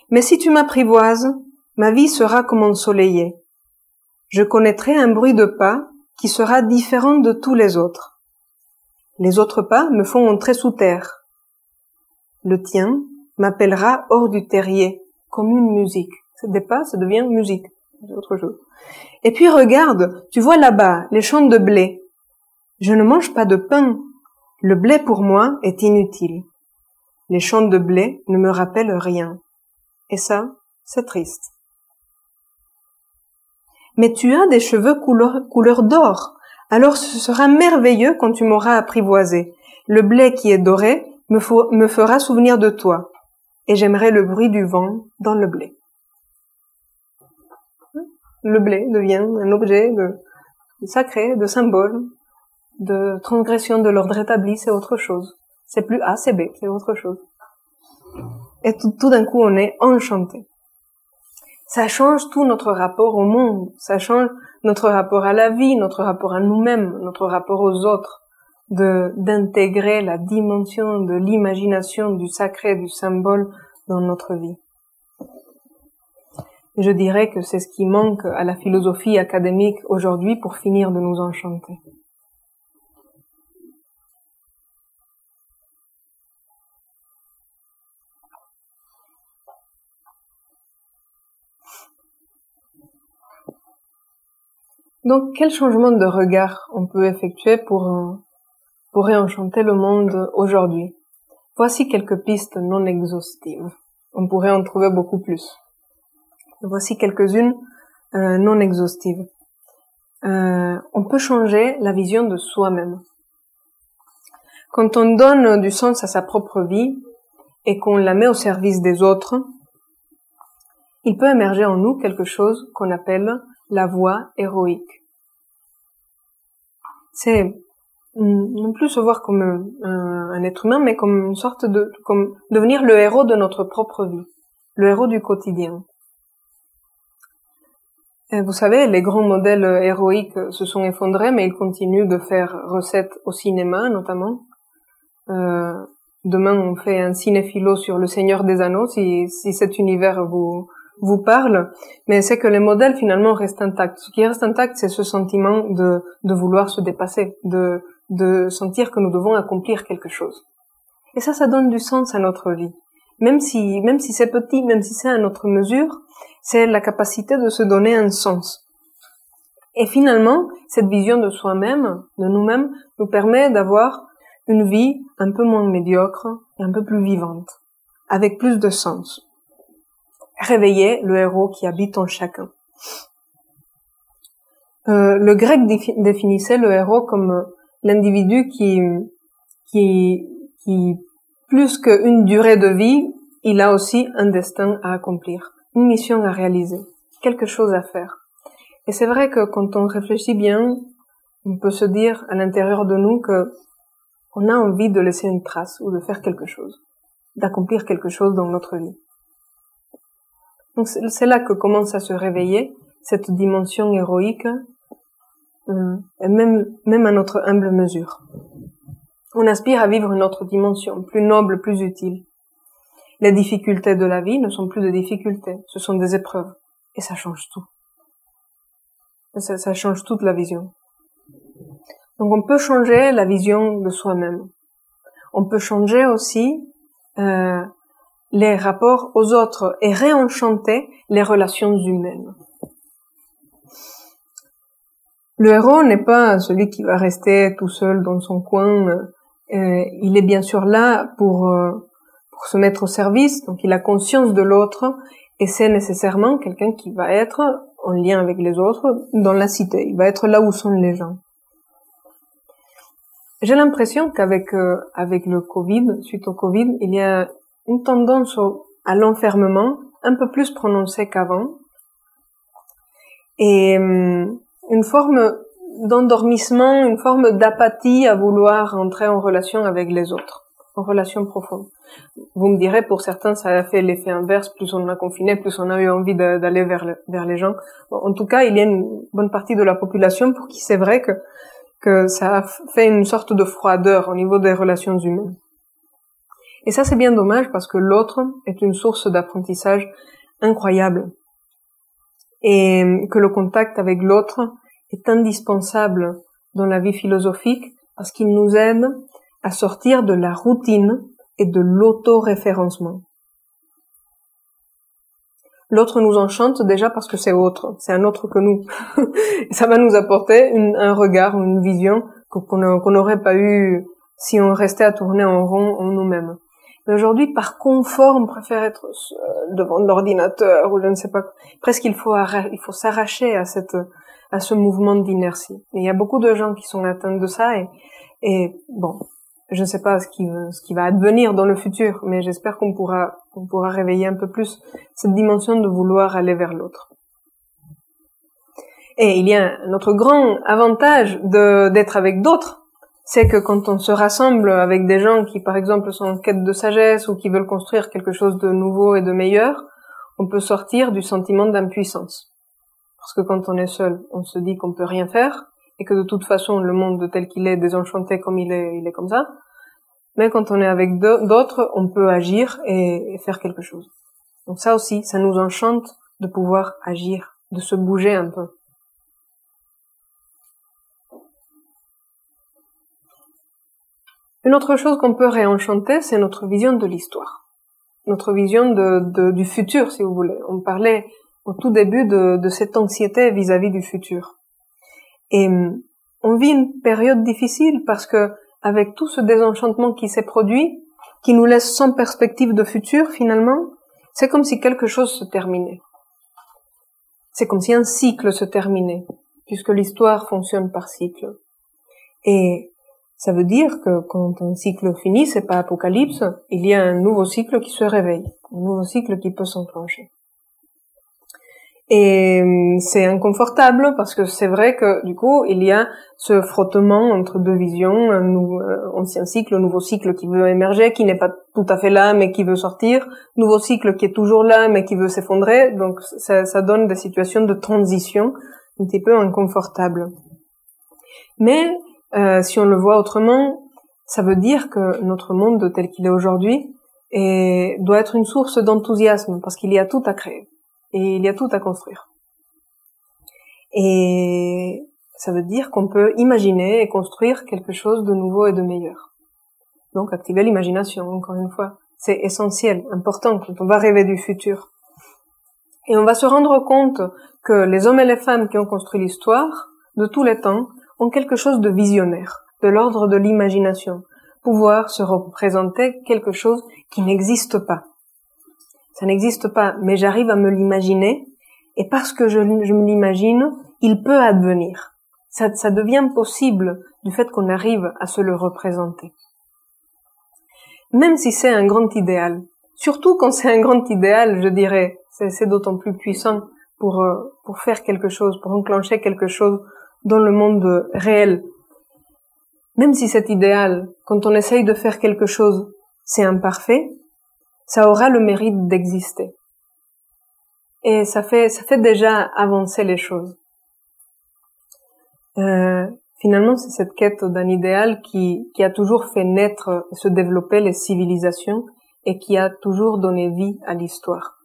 Mais si tu m'apprivoises, ma vie sera comme ensoleillée. Je connaîtrai un bruit de pas qui sera différent de tous les autres. Les autres pas me font entrer sous terre. Le tien m'appellera hors du terrier, comme une musique. Ce n'est pas, ça devient musique. C'est autre chose. Et puis regarde, tu vois là-bas les champs de blé. Je ne mange pas de pain. Le blé pour moi est inutile. Les champs de blé ne me rappellent rien. Et ça, c'est triste. Mais tu as des cheveux couleur, couleur d'or. Alors ce sera merveilleux quand tu m'auras apprivoisé. Le blé qui est doré me, fera souvenir de toi. Et j'aimerai le bruit du vent dans le blé. Le blé devient un objet de, sacré, de symbole, de transgression de l'ordre établi, c'est autre chose. C'est plus A, c'est B, c'est autre chose. Et tout, tout d'un coup, on est enchanté ça change tout notre rapport au monde, ça change notre rapport à la vie, notre rapport à nous-mêmes, notre rapport aux autres, d'intégrer la dimension de l'imagination, du sacré, du symbole dans notre vie. Je dirais que c'est ce qui manque à la philosophie académique aujourd'hui pour finir de nous enchanter. Donc, quel changement de regard on peut effectuer pour, euh, pour réenchanter le monde aujourd'hui? Voici quelques pistes non exhaustives. On pourrait en trouver beaucoup plus. Voici quelques-unes euh, non exhaustives. Euh, on peut changer la vision de soi-même. Quand on donne du sens à sa propre vie et qu'on la met au service des autres, il peut émerger en nous quelque chose qu'on appelle la voie héroïque c'est non plus se voir comme un, être humain, mais comme une sorte de, comme devenir le héros de notre propre vie, le héros du quotidien. Vous savez, les grands modèles héroïques se sont effondrés, mais ils continuent de faire recettes au cinéma, notamment. Euh, demain, on fait un cinéphilo sur le Seigneur des Anneaux, si cet univers vous, vous parle, mais c'est que les modèles finalement restent intacts. Ce qui reste intact, c'est ce sentiment de, de vouloir se dépasser, de, de sentir que nous devons accomplir quelque chose. Et ça, ça donne du sens à notre vie. Même si, même si c'est petit, même si c'est à notre mesure, c'est la capacité de se donner un sens. Et finalement, cette vision de soi-même, de nous-mêmes, nous permet d'avoir une vie un peu moins médiocre et un peu plus vivante, avec plus de sens réveiller le héros qui habite en chacun. Euh, le grec définissait le héros comme l'individu qui, qui, qui, plus qu'une durée de vie, il a aussi un destin à accomplir, une mission à réaliser, quelque chose à faire. Et c'est vrai que quand on réfléchit bien, on peut se dire à l'intérieur de nous que on a envie de laisser une trace ou de faire quelque chose, d'accomplir quelque chose dans notre vie. Donc c'est là que commence à se réveiller cette dimension héroïque, euh, même, à notre humble mesure. On aspire à vivre une autre dimension, plus noble, plus utile. Les difficultés de la vie ne sont plus des difficultés, ce sont des épreuves. Et ça change tout. Ça, ça change toute la vision. Donc on peut changer la vision de soi-même. On peut changer aussi euh, les rapports aux autres et réenchanter les relations humaines. Le héros n'est pas celui qui va rester tout seul dans son coin. Euh, il est bien sûr là pour, euh, pour se mettre au service, donc il a conscience de l'autre, et c'est nécessairement quelqu'un qui va être en lien avec les autres dans la cité. Il va être là où sont les gens. J'ai l'impression qu'avec euh, avec le Covid, suite au Covid, il y a une tendance à l'enfermement un peu plus prononcée qu'avant, et hum, une forme d'endormissement, une forme d'apathie à vouloir entrer en relation avec les autres, en relation profonde. Vous me direz, pour certains, ça a fait l'effet inverse. Plus on a confiné, plus on a eu envie d'aller vers, les gens. en tout cas, il y a une bonne partie de la population pour qui c'est vrai que, que ça a fait une sorte de froideur au niveau des relations humaines. Et ça, c'est bien dommage parce que l'autre est une source d'apprentissage incroyable. Et que le contact avec l'autre est indispensable dans la vie philosophique parce qu'il nous aide à sortir de la routine et de l'auto-référencement. L'autre nous enchante déjà parce que c'est autre, c'est un autre que nous. ça va nous apporter un regard une vision qu'on n'aurait pas eu si on restait à tourner en rond en nous-mêmes. Aujourd'hui, par confort, on préfère être devant l'ordinateur ou je ne sais pas. Presque il faut il faut s'arracher à cette à ce mouvement d'inertie. Il y a beaucoup de gens qui sont atteints de ça et, bon, je ne sais pas ce qui, ce qui va advenir dans le futur, mais j'espère qu'on pourra, qu'on pourra réveiller un peu plus cette dimension de vouloir aller vers l'autre. Et il y a un autre grand avantage de, d'être avec d'autres, c'est que quand on se rassemble avec des gens qui, par exemple, sont en quête de sagesse ou qui veulent construire quelque chose de nouveau et de meilleur, on peut sortir du sentiment d'impuissance. Parce que quand on est seul, on se dit qu'on peut rien faire, et que de toute façon le monde tel qu'il est désenchanté comme il est, il est comme ça. Mais quand on est avec d'autres, on peut agir et, faire quelque chose. Donc ça aussi, ça nous enchante de pouvoir agir, de se bouger un peu. Une autre chose qu'on peut réenchanter, c'est notre vision de l'histoire, notre vision du futur, si vous voulez. On parlait au tout début de, cette anxiété vis à -vis du futur. Et on vit une période difficile parce que avec tout ce désenchantement qui s'est produit, qui nous laisse sans perspective de futur finalement, c'est comme si quelque chose se terminait. C'est comme si un cycle se terminait, puisque l'histoire fonctionne par cycle. Et ça veut dire que quand un cycle finit, c'est pas apocalypse, il y a un nouveau cycle qui se réveille, un nouveau cycle qui peut s'enclencher. Et hum, c'est inconfortable parce que c'est vrai que du coup il y a ce frottement entre deux visions, un euh, ancien cycle, un nouveau cycle qui veut émerger, qui n'est pas tout à fait là mais qui veut sortir, nouveau cycle qui est toujours là mais qui veut s'effondrer. Donc ça, ça donne des situations de transition un petit peu inconfortables. Mais euh, si on le voit autrement, ça veut dire que notre monde tel qu'il est aujourd'hui doit être une source d'enthousiasme parce qu'il y a tout à créer et il y a tout à construire. Et ça veut dire qu'on peut imaginer et construire quelque chose de nouveau et de meilleur. Donc activer l'imagination, encore une fois. C'est essentiel, important quand on va rêver du futur. Et on va se rendre compte que les hommes et les femmes qui ont construit l'histoire, de tous les temps, ont quelque chose de visionnaire, de l'ordre de l'imagination, pouvoir se représenter quelque chose qui n'existe pas, ça n'existe pas, mais j'arrive à me l'imaginer, et parce que je, me l'imagine, il peut advenir. Ça, ça devient possible du fait qu'on arrive à se le représenter. Même si c'est un grand idéal, surtout quand c'est un grand idéal, je dirais, c'est d'autant plus puissant pour, euh, pour faire quelque chose, pour enclencher quelque chose dans le monde réel. Même si cet idéal, quand on essaye de faire quelque chose, c'est imparfait, ça aura le mérite d'exister. Et ça fait, ça fait déjà avancer les choses. Euh, finalement, c'est cette quête d'un idéal qui, qui a toujours fait naître et se développer les civilisations et qui a toujours donné vie à l'histoire.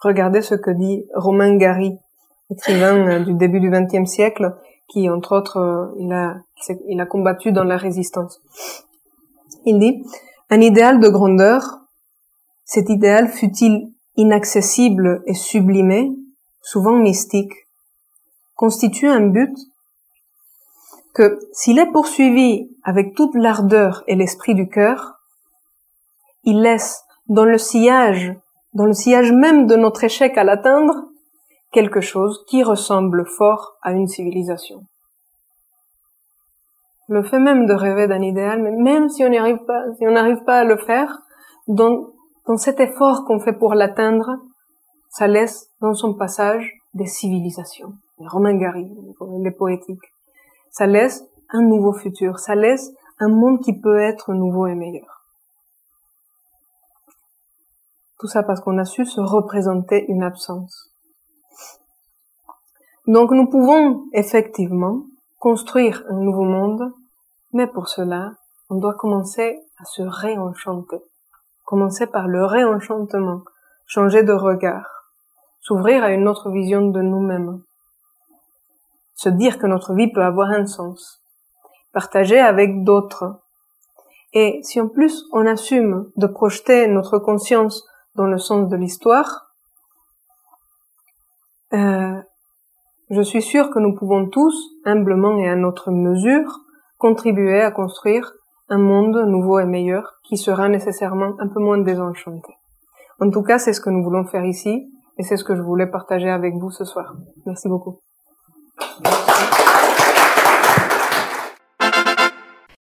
Regardez ce que dit Romain Gary, écrivain du début du XXe siècle, qui, entre autres, euh, il a, il a combattu dans la résistance. Il dit, un idéal de grandeur cet idéal fut-il inaccessible et sublimé, souvent mystique, constitue un but que s'il est poursuivi avec toute l'ardeur et l'esprit du cœur, il laisse dans le sillage, dans le sillage même de notre échec à l'atteindre, quelque chose qui ressemble fort à une civilisation. Le fait même de rêver d'un idéal, mais même si on n'y arrive pas, si on n'arrive pas à le faire, dans, dans cet effort qu'on fait pour l'atteindre, ça laisse dans son passage des civilisations. Les Romain Gary, les poétiques. Ça laisse un nouveau futur, ça laisse un monde qui peut être nouveau et meilleur. Tout ça parce qu'on a su se représenter une absence. Donc nous pouvons effectivement construire un nouveau monde, mais pour cela, on doit commencer à se réenchanter. Commencer par le réenchantement, changer de regard, s'ouvrir à une autre vision de nous-mêmes, se dire que notre vie peut avoir un sens, partager avec d'autres. Et si en plus on assume de projeter notre conscience dans le sens de l'histoire, euh, je suis sûre que nous pouvons tous, humblement et à notre mesure, contribuer à construire un monde nouveau et meilleur qui sera nécessairement un peu moins désenchanté. En tout cas, c'est ce que nous voulons faire ici et c'est ce que je voulais partager avec vous ce soir. Merci beaucoup.